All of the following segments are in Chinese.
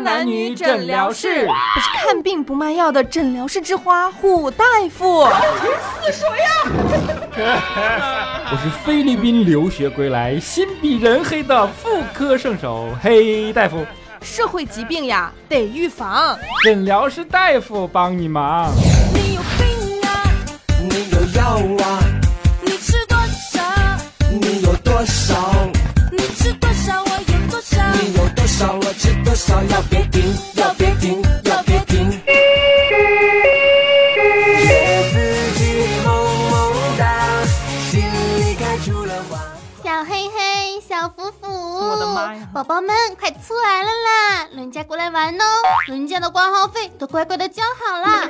花男女诊疗室，我是看病不卖药的诊疗室之花虎大夫。死谁呀？我是菲律宾留学归来、心比人黑的妇科圣手黑大夫。社会疾病呀，得预防，诊疗室大夫帮你忙。你有病啊？你有药啊？少，我吃多少。要别停，要别停，要别停。觉自己萌萌哒，心里开出了花。小黑黑，小福福，我的妈呀宝宝们快出来了啦！人家过来玩哦，人家的挂号费都乖乖的交好啦，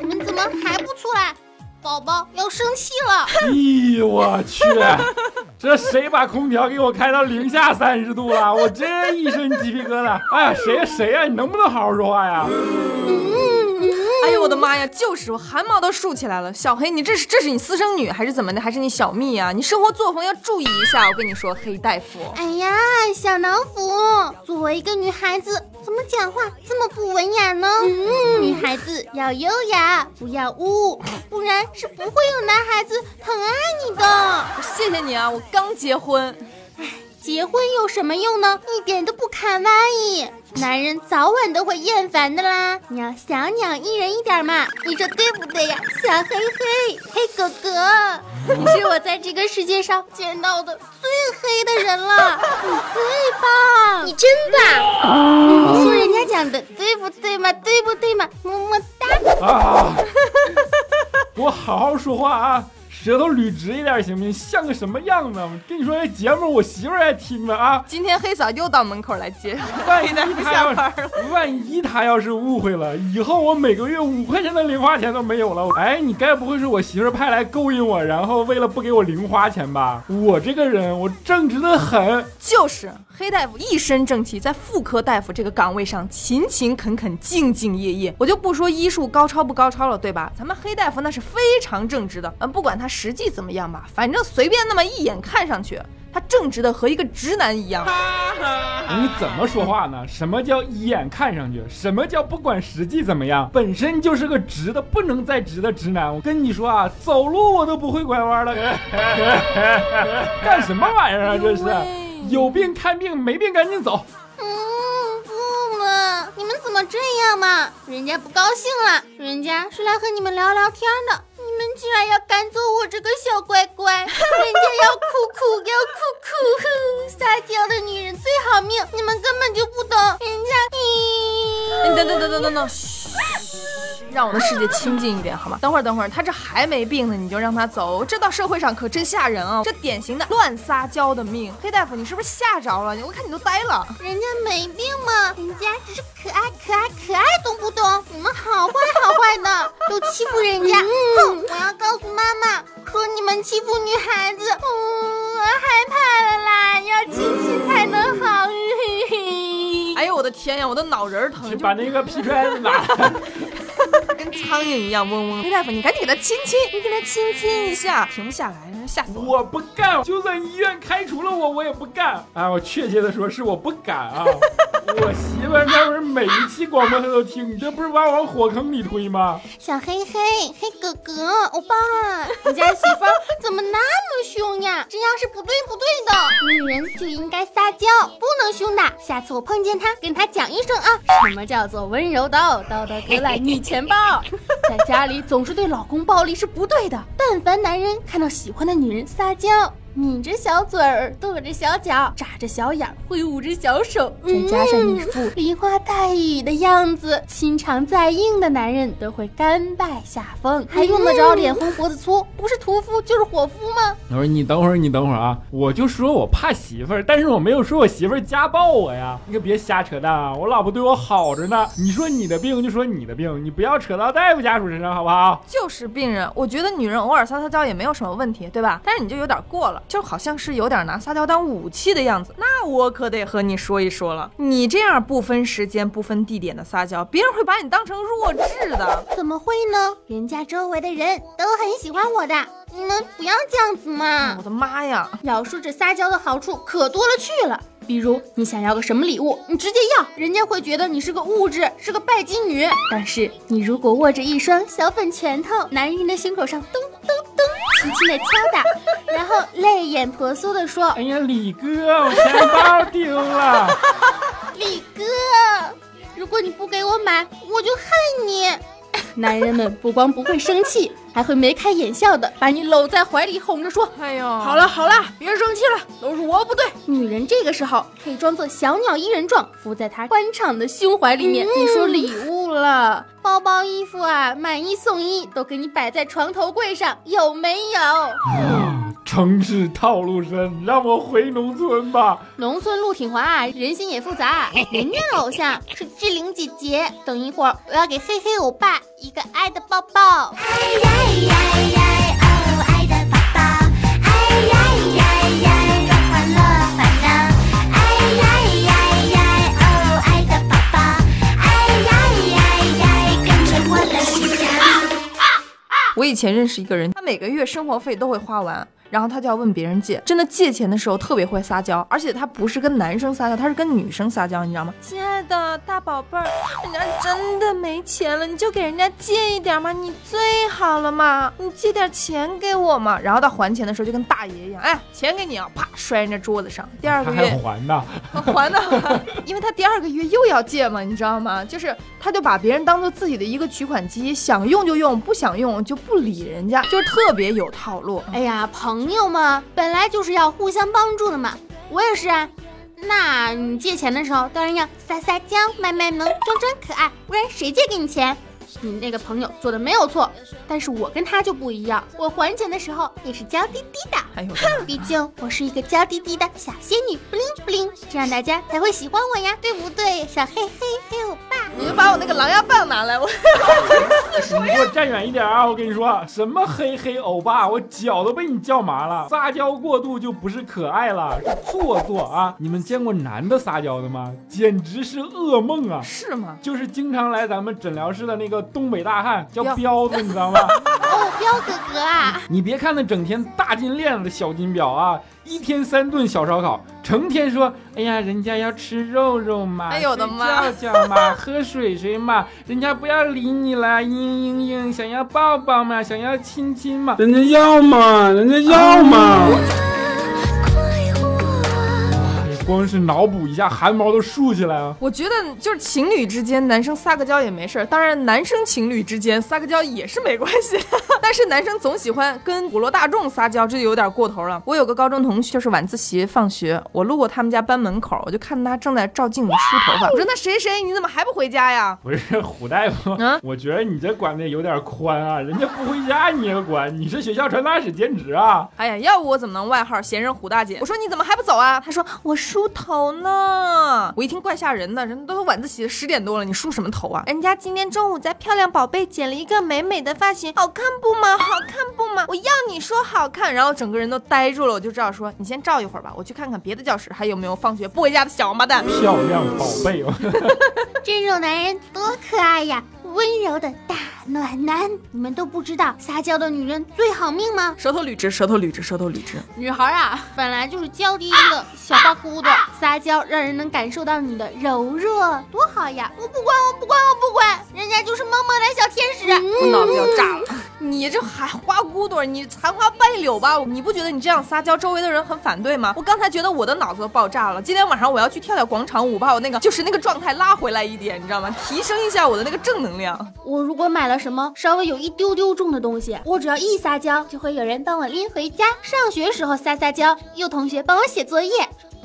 你们怎么还不出来？宝宝要生气了。哎呦我去！这谁把空调给我开到零下三十度了？我真一身鸡皮疙瘩。哎呀，谁呀谁呀？你能不能好好说话呀？哎呦我的妈呀！就是我汗毛都竖起来了。小黑，你这是这是你私生女还是怎么的？还是你小蜜呀、你生活作风要注意一下。我跟你说，黑大夫。哎呀，小老虎，作为一个女孩子，怎么讲话这么不文雅呢？嗯女孩子要优雅，不要污，不然是不会有男孩子疼爱你的。谢谢你啊，我刚结婚。结婚有什么用呢？一点都不卡哇伊，男人早晚都会厌烦的啦。你要小鸟依人一点嘛，你说对不对呀，小黑黑黑哥哥？你是我在这个世界上见到的最黑的人了，你最棒，你真棒。你说人家讲的对不对嘛？对不对嘛？么么哒。啊！给我好好说话啊！舌头捋直一点行不行？像个什么样子？我跟你说，这节目我媳妇儿还听呢啊！今天黑嫂又到门口来接，万一她要下班了。万一她要是误会了，以后我每个月五块钱的零花钱都没有了。哎，你该不会是我媳妇儿派来勾引我，然后为了不给我零花钱吧？我这个人我正直的很。就是黑大夫一身正气，在妇科大夫这个岗位上勤勤恳恳、兢兢业业。我就不说医术高超不高超了，对吧？咱们黑大夫那是非常正直的。嗯，不管他实际怎么样吧，反正随便那么一眼看上去，他正直的和一个直男一样。你怎么说话呢？什么叫一眼看上去？什么叫不管实际怎么样，本身就是个直的不能再直的直男？我跟你说啊，走路我都不会拐弯了，干什么玩意儿啊？这是有病看病，没病赶紧走。嗯，不嘛，你们怎么这样嘛？人家不高兴了，人家是来和你们聊聊天的，你们居然要赶走我这个小乖乖，人家要哭哭要哭哭，撒娇的女人最好命，你们根本就不懂，人家咦。你等等等等等等，嘘，让我的世界清静一点好吗？等会儿等会儿，他这还没病呢，你就让他走，这到社会上可真吓人啊！这典型的乱撒娇的命。黑大夫，你是不是吓着了？我看你都呆了。人家没病嘛，人家只是可爱可爱可爱，懂不懂？你们好坏好坏的，都欺负人家。哼，我要告诉妈妈，说你们欺负女孩子。嗯，我害怕了啦，要亲亲才能好。哎呦我的天呀，我的脑仁疼，就把那个皮揣子拿来。跟苍蝇一样嗡嗡。黑大夫，你赶紧给他亲亲，你给他亲亲一下，停不下来，吓死我！我不干，就算医院开除了我，我也不干。啊，我确切的说，是我不敢啊。我媳妇儿那不是每一期广播她都听，你这不是把我往火坑里推吗？小黑黑黑哥哥，欧巴，你家媳妇儿怎么那么凶呀？这样是不对不对的，女人就应该撒娇，不能凶的。下次我碰见她，跟她讲一声啊，什么叫做温柔刀，刀刀割烂你钱包。在家里总是对老公暴力是不对的，但凡男人看到喜欢的女人撒娇。抿着小嘴儿，跺着小脚，眨着小眼儿，挥舞着小手，再加上一副梨花带雨的样子，心肠再硬的男人都会甘拜下风，还用得着脸红脖子粗？不是屠夫就是伙夫吗？我说你等会儿，你等会儿啊！我就说我怕媳妇儿，但是我没有说我媳妇儿家暴我呀！你可别瞎扯淡啊！我老婆对我好着呢。你说你的病就说你的病，你不要扯到大夫家属身上，好不好？就是病人，我觉得女人偶尔撒撒娇也没有什么问题，对吧？但是你就有点过了，就好像是有点拿撒娇当武器的样子。那我可得和你说一说了，你这样不分时间、不分地点的撒娇，别人会把你当成弱智的。怎么会呢？人家周围的人都很喜欢我的，你们不要这样子嘛我！的妈呀！要说这撒娇的好处可多了去了，比如你想要个什么礼物，你直接要，人家会觉得你是个物质，是个拜金女。但是你如果握着一双小粉拳头，男人的胸口上咚咚咚轻轻的敲打，然后泪眼婆娑的说哎呀，李哥，我钱包丢了。“李哥，如果你不给我买，我就恨你。” 男人们不光不会生气，还会眉开眼笑的把你搂在怀里，哄着说：“哎呦，好了好了，别生气了，都是我不对。女人这个时候可以装作小鸟依人状，伏在他宽敞的胸怀里面。别说礼物了，包包、衣服啊，买一送一，都给你摆在床头柜上，有没有？啊城市套路深，让我回农村吧。农村路挺滑，人心也复杂。人家的偶像是志玲姐姐。等一会儿，我要给黑黑欧巴一个爱的抱抱。哎呀呀呀，哦，爱的抱抱，哎呀呀呀，让欢乐烦恼。哎呀呀呀，哦，爱的抱抱，哎呀呀呀，跟着我的心跳。我以前认识一个人，他每个月生活费都会花完，然后他就要问别人借。真的借钱的时候特别会撒娇，而且他不是跟男生撒娇，他是跟女生撒娇，你知道吗？亲爱的大宝贝儿，人家真的没钱了，你就给人家借一点嘛，你最好了嘛，你借点钱给我嘛。然后到还钱的时候就跟大爷一样，哎，钱给你啊，啪摔人家桌子上。第二个月还呢，还呢，因为他第二个月又要借嘛，你知道吗？就是他就把别人当做自己的一个取款机，想用就用，不想用就不理人家，就是特别有套路。哎呀，朋友嘛，本来就是要互相帮助的嘛。我也是啊。那你借钱的时候，当然要撒撒娇、卖卖萌、装装可爱，不然谁借给你钱？你那个朋友做的没有错，但是我跟他就不一样，我还钱的时候也是娇滴滴的。还有，毕竟我是一个娇滴滴的小仙女，不灵不灵，这样大家才会喜欢我呀，对不对？小黑黑黑欧巴。你就把我那个狼牙棒拿来，我你给我站远一点啊！我跟你说，什么黑黑欧巴，我脚都被你叫麻了。撒娇过度就不是可爱了，是做作啊！你们见过男的撒娇的吗？简直是噩梦啊！是吗？就是经常来咱们诊疗室的那个东北大汉，叫彪彪子，你知道吗？哦，彪哥哥啊，你别看那整天大金链子的小金表啊，一天三顿小烧烤，成天说，哎呀，人家要吃肉肉嘛，哎呦我的妈睡觉觉嘛，喝水水嘛，人家不要理你了，嘤嘤嘤，想要抱抱嘛，想要亲亲嘛，人家要嘛，人家要嘛。光是脑补一下，汗毛都竖起来了。我觉得就是情侣之间，男生撒个娇也没事儿。当然，男生情侣之间撒个娇也是没关系。但是男生总喜欢跟普罗大众撒娇，这就有点过头了。我有个高中同学，就是晚自习放学，我路过他们家班门口，我就看他正在照镜子梳头发。我说：“那谁谁，你怎么还不回家呀不是虎大夫，嗯我觉得你这管的有点宽啊，人家不回家你也管，你是学校传达室兼职啊？？”哎呀，要不我怎么能外号闲人虎大姐？我说：“你怎么还不走啊？”他说：“我梳头呢。”我一听怪吓人的，人都晚自习十点多了，你梳什么头啊？人家今天中午在漂亮宝贝剪了一个美美的发型，好看不吗？好看不吗？我要你说好看，然后整个人都呆住了，我就知道说你先照一会儿吧，我去看看别的教室还有没有放学不回家的小王八蛋。漂亮宝贝哦，这种男人多可爱呀，温柔的大暖男。你们都不知道撒娇的女人最好命吗？舌头捋直，舌头捋直，舌头捋直。女孩啊，本来就是娇滴滴的小花骨朵，撒娇让人能感受到你的柔弱，多好呀！我不管，我不管，我不管，人家就是萌萌的小天使。我脑子要炸了！你这还花骨朵，你残花败柳吧？你不觉得你这样撒娇，周围的人很反对吗？我刚才觉得我的脑子都爆炸了。今天晚上我要去跳跳广场舞，把我那个就是那个状态拉回来一点，你知道吗？提升一下我的那个正能量。我如果买了什么稍微有一丢丢重的东西，我只要一撒娇，就会有人帮我拎回家。上学时候撒撒娇，有同学帮我写作业。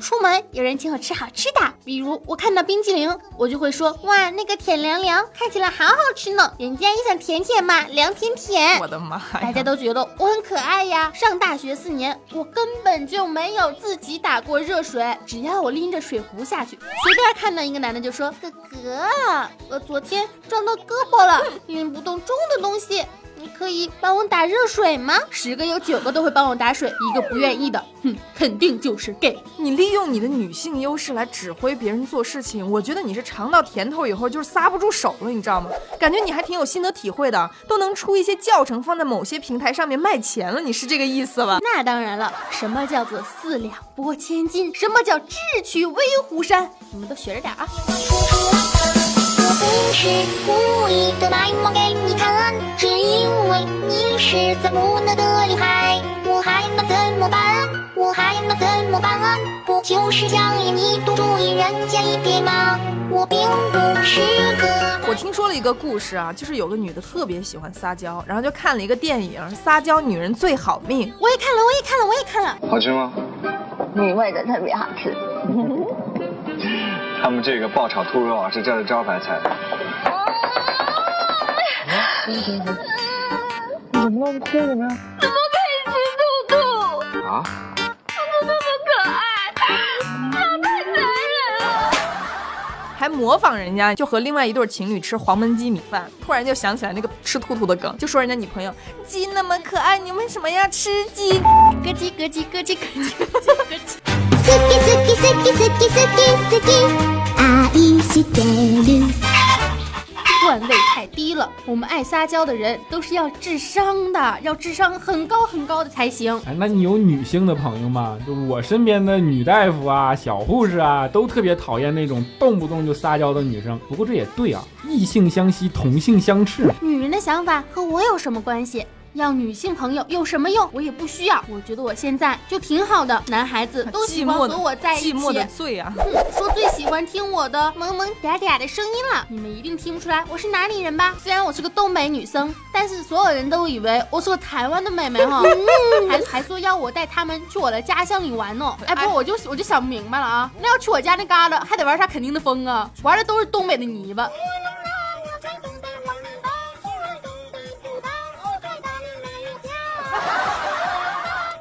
出门有人请我吃好吃的，比如我看到冰激凌，我就会说哇，那个甜凉凉，看起来好好吃呢。人家也想甜甜嘛，凉甜甜我。的妈大！家都觉得我很可爱呀。上大学四年，我根本就没有自己打过热水，只要我拎着水壶下去，随便看到一个男的就说：“哥哥，我昨天撞到胳膊了，拎不动重的东西，你可以帮我打热水吗？十个有九个都会帮我打水，一个不愿意的，哼，肯定就是 gay。你利用你的女性优势来指挥别人做事情，我觉得你是尝到甜头以后就是撒不住手了，你知道吗？感觉你还挺有心得体会的，都能出一些教程放在某些平台上面卖钱了，你是这个意思吧？那当然了，什么叫做四两拨千斤？什么叫智取威虎山？你们都学着点啊！我不是故意的卖萌给你看，只因为你是最无能的女孩，我还能怎么办？我还能怎么办？不就是想引你多注意人家一点吗？我并不是个我听说了一个故事啊，就是有个女的特别喜欢撒娇，然后就看了一个电影《撒娇女人最好命》。我也看了，我也看了，我也看了。好吃吗？你味的特别好吃。他们这个爆炒兔肉啊是这儿的招牌菜。你怎么了？你哭什么呀？怎么可以吃兔兔？啊？兔兔那么可爱，它太残忍了。还模仿人家，就和另外一对情侣吃黄焖鸡米饭，突然就想起来那个吃兔兔的梗，就说人家女朋友鸡那么可爱，你为什么要吃鸡？咯叽咯叽咯叽咯叽咯叽咯叽。好 き好き好き好き好き好き愛してる段位太低了。我们爱撒娇的人都是要智商的，要智商很高很高的才行。哎，那你有女性的朋友吗？就我身边的女大夫啊、小护士啊，都特别讨厌那种动不动就撒娇的女生。不过这也对啊，异性相吸，同性相斥。女人的想法和我有什么关系？ 要女性朋友有什么用？我也不需要。我觉得我现在就挺好的，男孩子都喜欢和我在一起。寂寞的罪啊！哼说最喜欢听我的萌萌嗲嗲的声音了，你们一定听不出来我是哪里人吧？虽然我是个东北女生，但是所有人都以为我是个台湾的妹妹哈，还还说要我带他们去我的家乡里玩呢。哎，不，我就我就想不明白了啊，那要去我家那旮沓，还得玩啥肯定的风啊？玩的都是东北的泥巴。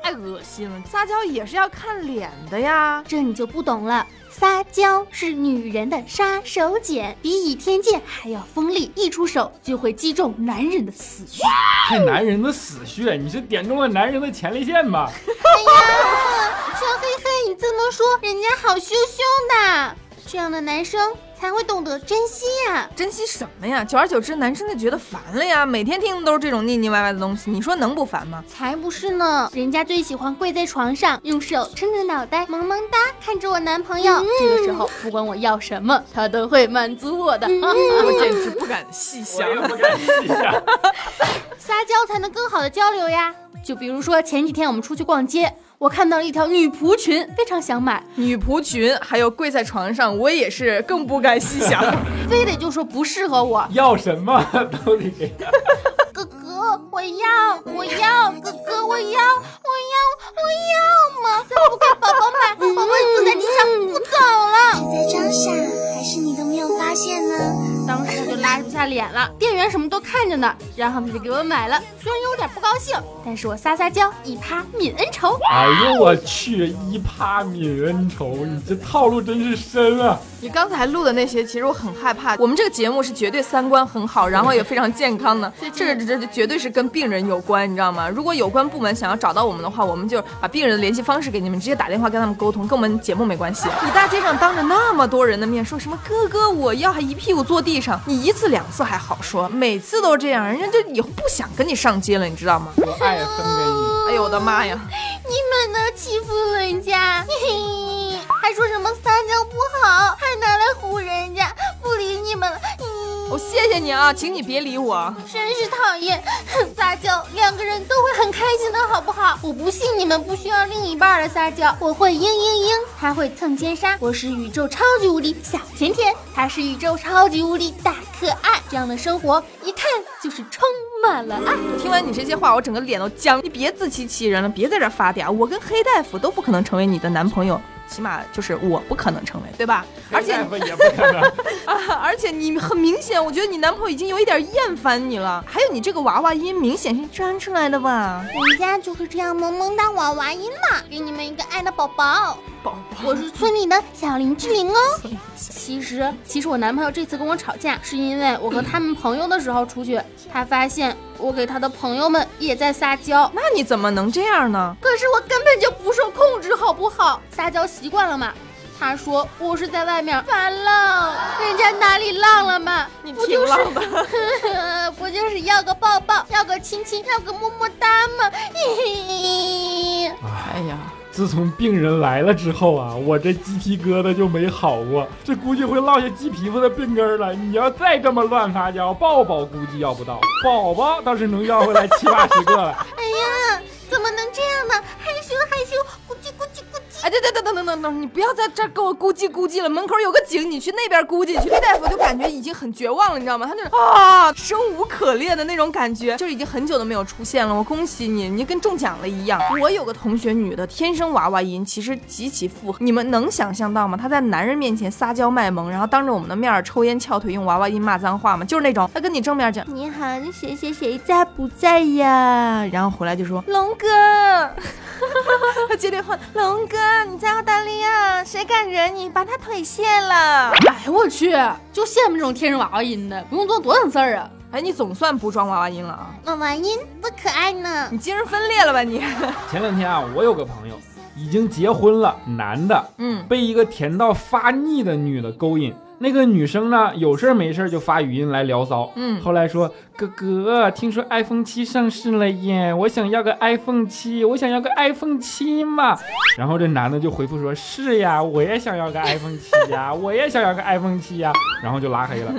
太恶心了，撒娇也是要看脸的呀。这你就不懂了。撒娇是女人的杀手锏，比倚天剑还要锋利，一出手就会击中男人的死穴。看男人的死穴，你是点中了男人的前列腺吧？哎呀，小黑黑，你这么说，人家好羞羞的，这样的男生才会懂得珍惜呀、珍惜什么呀？久而久之，男生就觉得烦了呀。每天听的都是这种腻腻歪歪的东西，你说能不烦吗？才不是呢！人家最喜欢跪在床上，用手撑着脑袋，萌萌哒看着我男朋友。这个时候，不管我要什么，他都会满足我的。我简直不敢细想。不敢细想。撒娇才能更好的交流呀。就比如说前几天我们出去逛街，我看到了一条女仆裙，非常想买，女仆裙还有跪在床上，我也是更不敢细想。非得就说不适合我。要什么都得给。哥哥，我要，我要，哥哥，我要，我要，我要嘛！再不给宝宝买？宝宝坐在地上了，店员什么都看着呢，然后他就给我买了，虽然有点不高兴，但是我撒撒娇，一趴泯恩仇。哎呦我去，一趴泯恩仇，你这套路真是深啊！你刚才录的那些，其实我很害怕。我们这个节目是绝对三观很好，然后也非常健康的，这这这绝对是跟病人有关，你知道吗？如果有关部门想要找到我们的话，我们就把病人的联系方式给你们，直接打电话跟他们沟通，跟我们节目没关系。你大街上当着那么多人的面说什么哥哥我要，还一屁股坐地上，你一次两次还好说，每次都这样，人家就以后不想跟你上街了，你知道吗？我爱分给你。哎呦我的妈呀！你们都欺负人家，嘿嘿，还说什么撒娇不好，还拿来唬人家，不理你们了。嗯，我谢谢你啊，请你别理我。真是讨厌，撒娇两个人都会很开心的，好不好？我不信你们不需要另一半的撒娇，我会嘤嘤嘤，他会蹭奸杀，我是宇宙超级无敌小甜甜，他是宇宙超级无敌大可爱，这样的生活一看就是充满了爱。听完你这些话，我整个脸都僵。你别自欺欺人了，别在这儿发嗲。我跟黑大夫都不可能成为你的男朋友，起码就是我不可能成为，对吧？而且也不可能。啊，而且你很明显，我觉得你男朋友已经有一点厌烦你了。还有你这个娃娃音，明显是装出来的吧？人家就是这样萌萌哒娃娃音嘛，给你们一个爱的宝宝。宝宝。我是村里的小林志玲哦。其实，其实我男朋友这次跟我吵架，是因为我和他们朋友的时候出去，他发现我给他的朋友们也在撒娇。那你怎么能这样呢？可是我根本就不受控制，好不好？撒娇习惯了嘛。他说我是在外面发浪，人家哪里浪了嘛？你不就是挺浪的。不就是要个抱抱，要个亲亲，要个么么哒吗？哎呀，自从病人来了之后啊，我这鸡皮疙瘩就没好过，这估计会落下鸡皮肤的病根儿了。你要再这么乱撒娇，抱抱估计要不到，宝宝倒是能要回来七八十个了。哎呀，怎么能这样呢？害羞害羞，咕叽咕叽咕。哎，等等等等等等等，你不要在这儿给我咕叽咕叽了，门口有个井，你去那边咕叽去。黑大夫就感觉已经很绝望了，你知道吗？他那种啊生无可恋的那种感觉，就已经很久都没有出现了。我恭喜你，你跟中奖了一样。我有个同学女的，天生娃娃音，其实极其符合。你们能想象到吗？她在男人面前撒娇卖萌，然后当着我们的面儿抽烟翘腿，用娃娃音骂脏话吗？就是那种，她跟你正面讲你好，谁谁谁在不在呀？然后回来就说龙哥。他接电话，龙哥，你在澳大利亚，谁敢惹你，把他腿卸了。哎呦我去，就羡慕这种天生娃娃音的，不用做多省事儿啊。哎，你总算不装娃娃音了啊！娃娃音多可爱呢！你精神分裂了吧你？前两天啊，我有个朋友已经结婚了，男的，嗯，被一个甜到发腻的女的勾引。那个女生呢，有事儿没事儿就发语音来聊骚。嗯后来说哥哥，听说 iPhone 七上市了耶，我想要个 iPhone 七，我想要个 iPhone 七嘛。然后这男的就回复说：是呀，我也想要个 iPhone 七呀，我也想要个 iPhone 七呀。然后就拉黑了。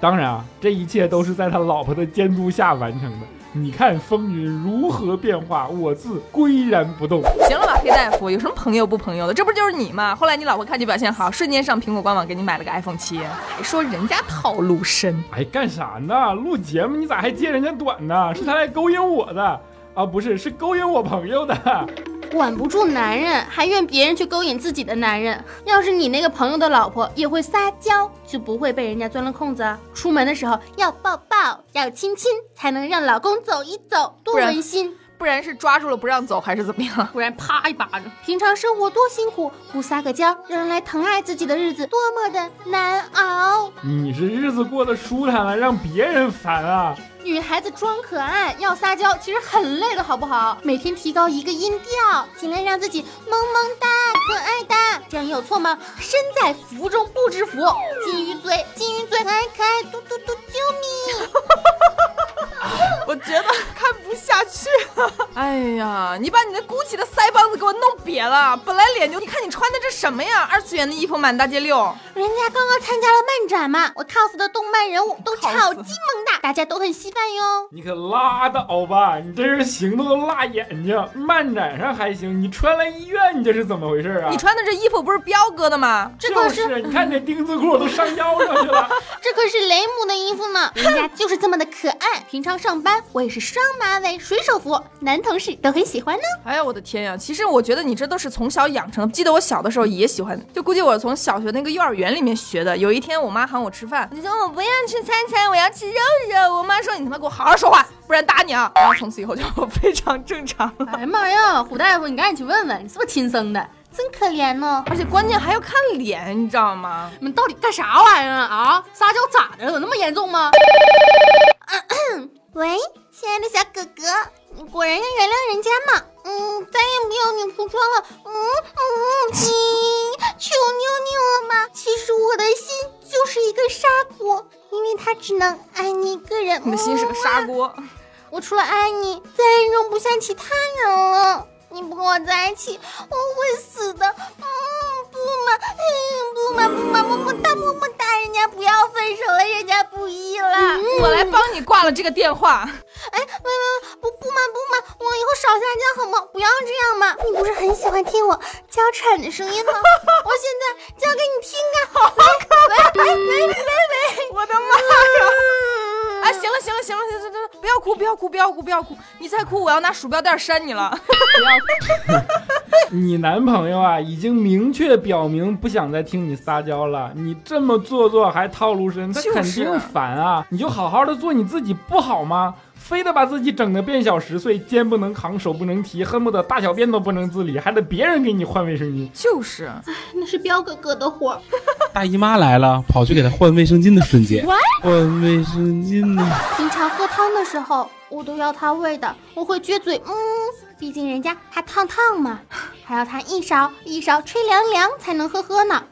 当然啊，这一切都是在他老婆的监督下完成的。你看风云如何变化，我自岿然不动。行了吧，黑大夫，有什么朋友不朋友的？这不就是你吗？后来你老婆看你表现好，瞬间上苹果官网给你买了个 iPhone 七，还说人家套路深。哎，干啥呢？录节目你咋还揭人家短呢？是他来勾引我的啊，不是，是勾引我朋友的。管不住男人，还怨别人去勾引自己的男人。要是你那个朋友的老婆也会撒娇，就不会被人家钻了空子啊。出门的时候要抱抱，要亲亲，才能让老公走一走，多温馨。不然是抓住了不让走，还是怎么样？不然啪一巴掌。平常生活多辛苦，不撒个娇，让人来疼爱自己的日子多么的难熬。你是日子过得舒坦了，让别人烦啊？女孩子装可爱要撒娇，其实很累的，好不好？每天提高一个音调，尽量让自己萌萌哒、可爱哒，这样有错吗？身在福中不知福，金鱼嘴，金鱼嘴，可爱可爱，嘟嘟嘟，救命！我觉得看不下去了。哎呀，你把你那鼓起的腮帮子给我弄瘪了。本来脸就，你看你穿的这什么呀？二次元的衣服满大街溜。人家刚刚参加了漫展嘛，我 cos 的动漫人物都超级萌哒，大家都很稀饭哟。你可拉倒吧！你这人行动都辣眼睛。漫展上还行，你穿来医院，你这是怎么回事啊？你穿的这衣服不是彪哥的吗？这可就是是，你看这丁字裤都上腰上去了。这可是雷姆的衣服呢，人家就是这么的可爱。平常上班我也是双马尾水手服，男同事都很喜欢呢。哎呀，我的天呀！其实我觉得你这都是从小养成的。记得我小的时候也喜欢，就估计我从小学那个幼儿园里面学的。有一天我妈喊我吃饭，我就说我不要吃餐餐，我要吃肉肉。我妈说你他妈给我好好说话，不然打你啊！然后从此以后就非常正常了。哎呀妈呀，胡大夫，你赶紧去问问，你是不是亲生的？真可怜呢。而且关键还要看脸，你知道吗？你们到底干啥玩意儿啊？啊，撒娇咋的了？有那么严重吗？喂，亲爱的小哥哥，你果然要原谅人家嘛？嗯，再也不要女仆装了。嗯嗯，亲，求求你了嘛。其实我的心就是一个砂锅，因为它只能爱你一个人。你的心是个砂锅。我除了爱你，再也容不下其他人了。你不跟我在一起，我会死的。嗯，不嘛，嗯，不嘛，不嘛，么么哒，么么哒，人家不要，我来帮你挂了这个电话。哎，喂喂，不不嘛不嘛，我以后少撒娇好吗？不要这样嘛！你不是很喜欢听我娇喘的声音吗？我现在教给你听啊！好可喂喂喂喂喂！我的妈呀！哎，行了行了行了行了行了，不要哭不要哭不要哭不要哭！你再哭我要拿鼠标垫扇你了！不要哭。你男朋友啊，已经明确表明不想再听你撒娇了。你这么做作还套路深，他肯定烦啊！你就好好的做你自己不好吗？非得把自己整得变小十岁，肩不能扛，手不能提，恨不得大小便都不能自理，还得别人给你换卫生巾。就是，那是彪哥哥的活儿。大姨妈来了，跑去给他换卫生巾的瞬间，换卫生巾呢？平常喝汤的时候，我都要他喂的，我会撅嘴，嗯，毕竟人家还烫烫嘛，还要他一勺一勺吹凉凉才能喝喝呢。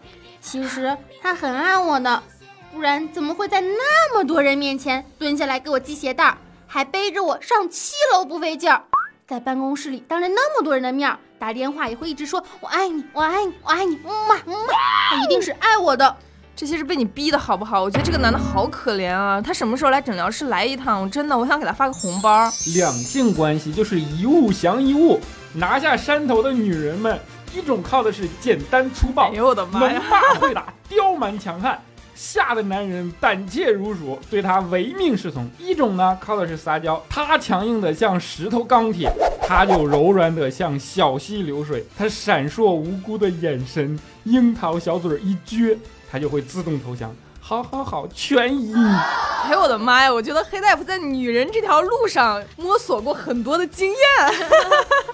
其实他很爱我的，不然怎么会在那么多人面前蹲下来给我系鞋带儿，还背着我上七楼不费劲儿？在办公室里当着那么多人的面儿打电话也会一直说我爱你，我爱你，我爱你，嗯嘛嗯嘛，他一定是爱我的。这些是被你逼的好不好？我觉得这个男的好可怜啊！他什么时候来诊疗室来一趟？我真的，我想给他发个红包。两性关系就是一物降一物，拿下山头的女人们，一种靠的是简单粗暴，哎呦我的妈能呀！骂会打，刁蛮强悍。吓得男人胆怯如鼠，对他唯命是从。一种呢，靠的是撒娇，他强硬的像石头钢铁，他就柔软的像小溪流水。他闪烁无辜的眼神，樱桃小嘴儿一撅，他就会自动投降。好好好，全依你。哎呦我的妈呀！我觉得黑大夫在女人这条路上摸索过很多的经验。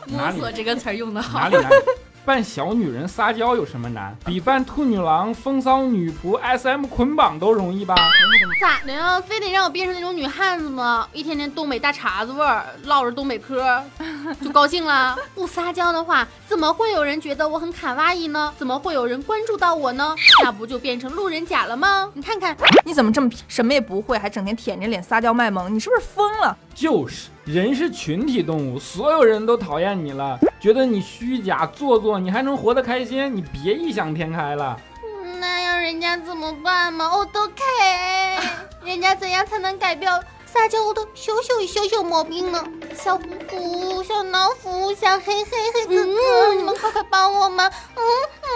摸索这个词儿用的哪里哪里？扮小女人撒娇有什么难？比扮兔女郎、风骚女仆、SM 捆绑都容易吧？咋的呀？非得让我变成那种女汉子吗？一天天东北大碴子味儿，唠着东北嗑，就高兴了？不撒娇的话，怎么会有人觉得我很卡哇伊呢？怎么会有人关注到我呢？那不就变成路人甲了吗？你看看，你怎么这么什么也不会，还整天舔着脸撒娇卖萌？你是不是疯了？就是，人是群体动物，所有人都讨厌你了，觉得你虚假做作，你还能活得开心？你别异想天开了。那要人家怎么办嘛？我都 K，人家怎样才能改掉撒娇的小小小小毛病呢？小虎虎、小老虎、小黑黑黑哥哥，你们快快帮我们！嗯嗯，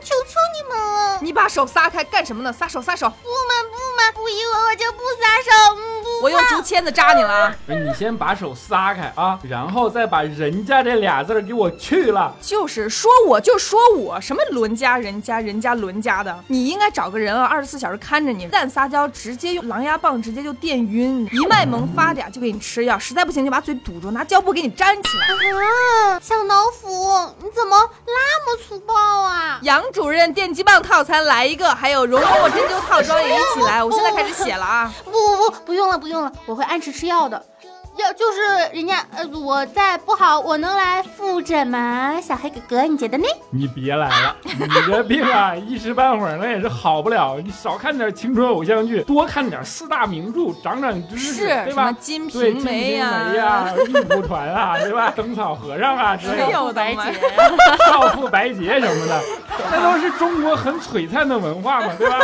求求你们了！你把手撒开干什么呢？撒手撒手！不嘛不嘛，不依我我就不撒手。我用竹签子扎你了啊！不是你先把手撒开啊，然后再把人家这俩字儿给我去了。就是说我就说我什么伦家人家人家伦家的，你应该找个人啊，二十四小时看着你，但撒娇直接用狼牙棒直接就电晕，一卖萌发嗲就给你吃药，实在不行就把嘴堵住，拿胶布给你粘起来。啊，小老虎，你怎么那么粗暴啊？杨主任电击棒套餐来一个，还有容嬷嬷针灸套装也一起来，我现在开始写了啊！不不不，不用了不用了，我会按时吃药的。要就是人家呃，我再不好，我能来复诊吗？小黑哥哥，你觉得呢？你别来了，你这病啊，一时半会儿那也是好不了。你少看点青春偶像剧，多看点四大名著，长长知识，是对吧？金瓶梅呀、梅呀、玉蒲团啊，对吧？灯草和尚啊之类的，哎呦我的妈呀！少妇白洁什么的，那都是中国很璀璨的文化嘛，对吧？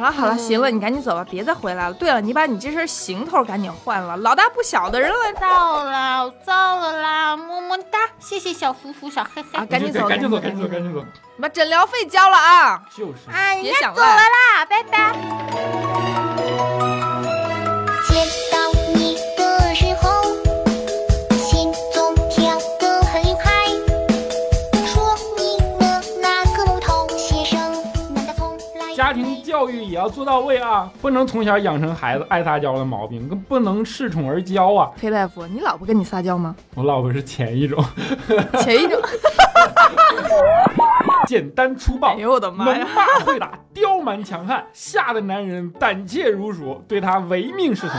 好了好了，行了，你赶紧走吧，别再回来了。对了，你把你这身行头赶紧换了，老大不小的人了糟了，我糟了啦！么么哒，谢谢小福福、小黑黑。啊！赶紧走，赶紧走，赶赶紧走，赶紧走。把诊疗费交了啊！就是，啊，你别家走了想赖啦，拜拜。育也要做到位啊，不能从小养成孩子爱撒娇的毛病，更不能恃宠而骄啊。裴大夫，你老婆跟你撒娇吗？我老婆是前一种，前一种，简单粗暴，哎呦我的妈能呀！骂会打，刁蛮强悍，吓得男人胆怯如鼠，对他唯命是从。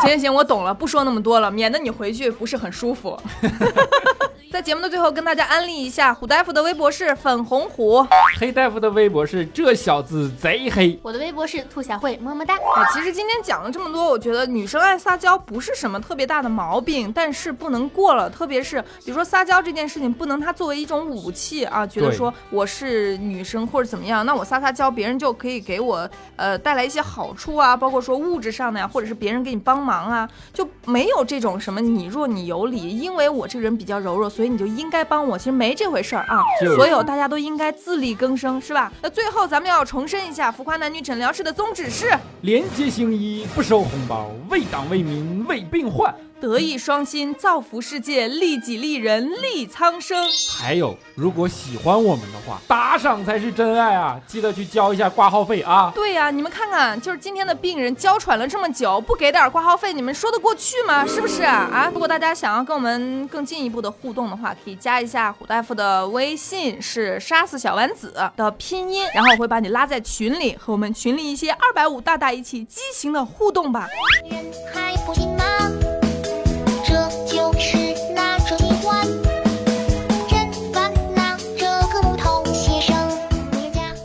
行行行，我懂了，不说那么多了，免得你回去不是很舒服。在节目的最后，跟大家安利一下虎大夫的微博是粉红虎。黑大夫的微博是这小子贼黑，我的微博是兔小慧，么么哒。哎，其实今天讲了这么多，我觉得女生爱撒娇不是什么特别大的毛病，但是不能过了。特别是比如说撒娇这件事情，不能它作为一种武器啊，觉得说我是女生或者怎么样，那我撒撒娇，别人就可以给我呃带来一些好处啊，包括说物质上的呀，或者是别人给你帮忙啊，就没有这种什么你弱你有理，因为我这个人比较柔弱，所以你就应该帮我。其实没这回事儿啊，所有大家都应该自力更生，是吧？那最后咱们要重申一下浮夸男女诊疗室的宗旨是。廉洁行医，不收红包，为党为民为病患。德艺双馨，造福世界，利己利人，利苍生。还有，如果喜欢我们的话，打赏才是真爱啊！记得去交一下挂号费啊！对呀、你们看看，就是今天的病人娇喘了这么久，不给点挂号费，你们说得过去吗？是不是啊？如果大家想要跟我们更进一步的互动的话，可以加一下虎大夫的微信，是杀死小丸子的拼音，然后我会把你拉在群里，和我们群里一些二百五大大一起激情的互动吧。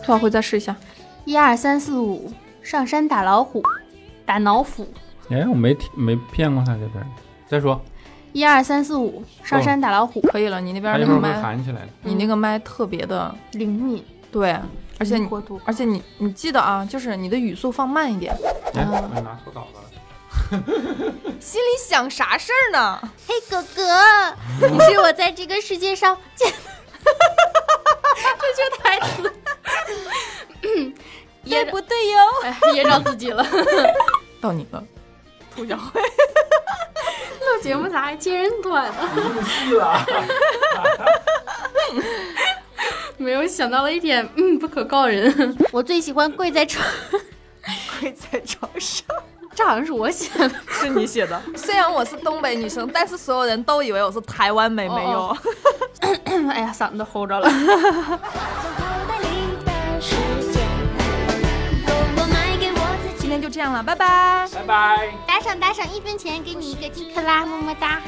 你家兔小慧再试一下。一二三四五，上山打老虎，打老虎。哎，我没没骗过他这边。再说，一二三四五，上山打老虎，可以了，你那边那个麦，喊起来的。你那个麦特别的灵敏，对，而且你而且你你记得啊，就是你的语速放慢一点。哎，我拿错稿子了。心里想啥事儿呢？嘿，哥哥，你是我在这个世界上见 这句台词对不对哟？哎噎着自己了。到你了，兔小慧。录节目咋还接人短呢？戏了。没有想到了一点，嗯，不可告人。我最喜欢跪在床。跪在床上，这好像是我写的。是你写的。虽然我是东北女生，但是所有人都以为我是台湾美眉哟。哦哎呀，嗓子都齁着了。今天就这样了，拜拜，拜拜。打赏打赏，一分钱给你一个金克拉，么么哒。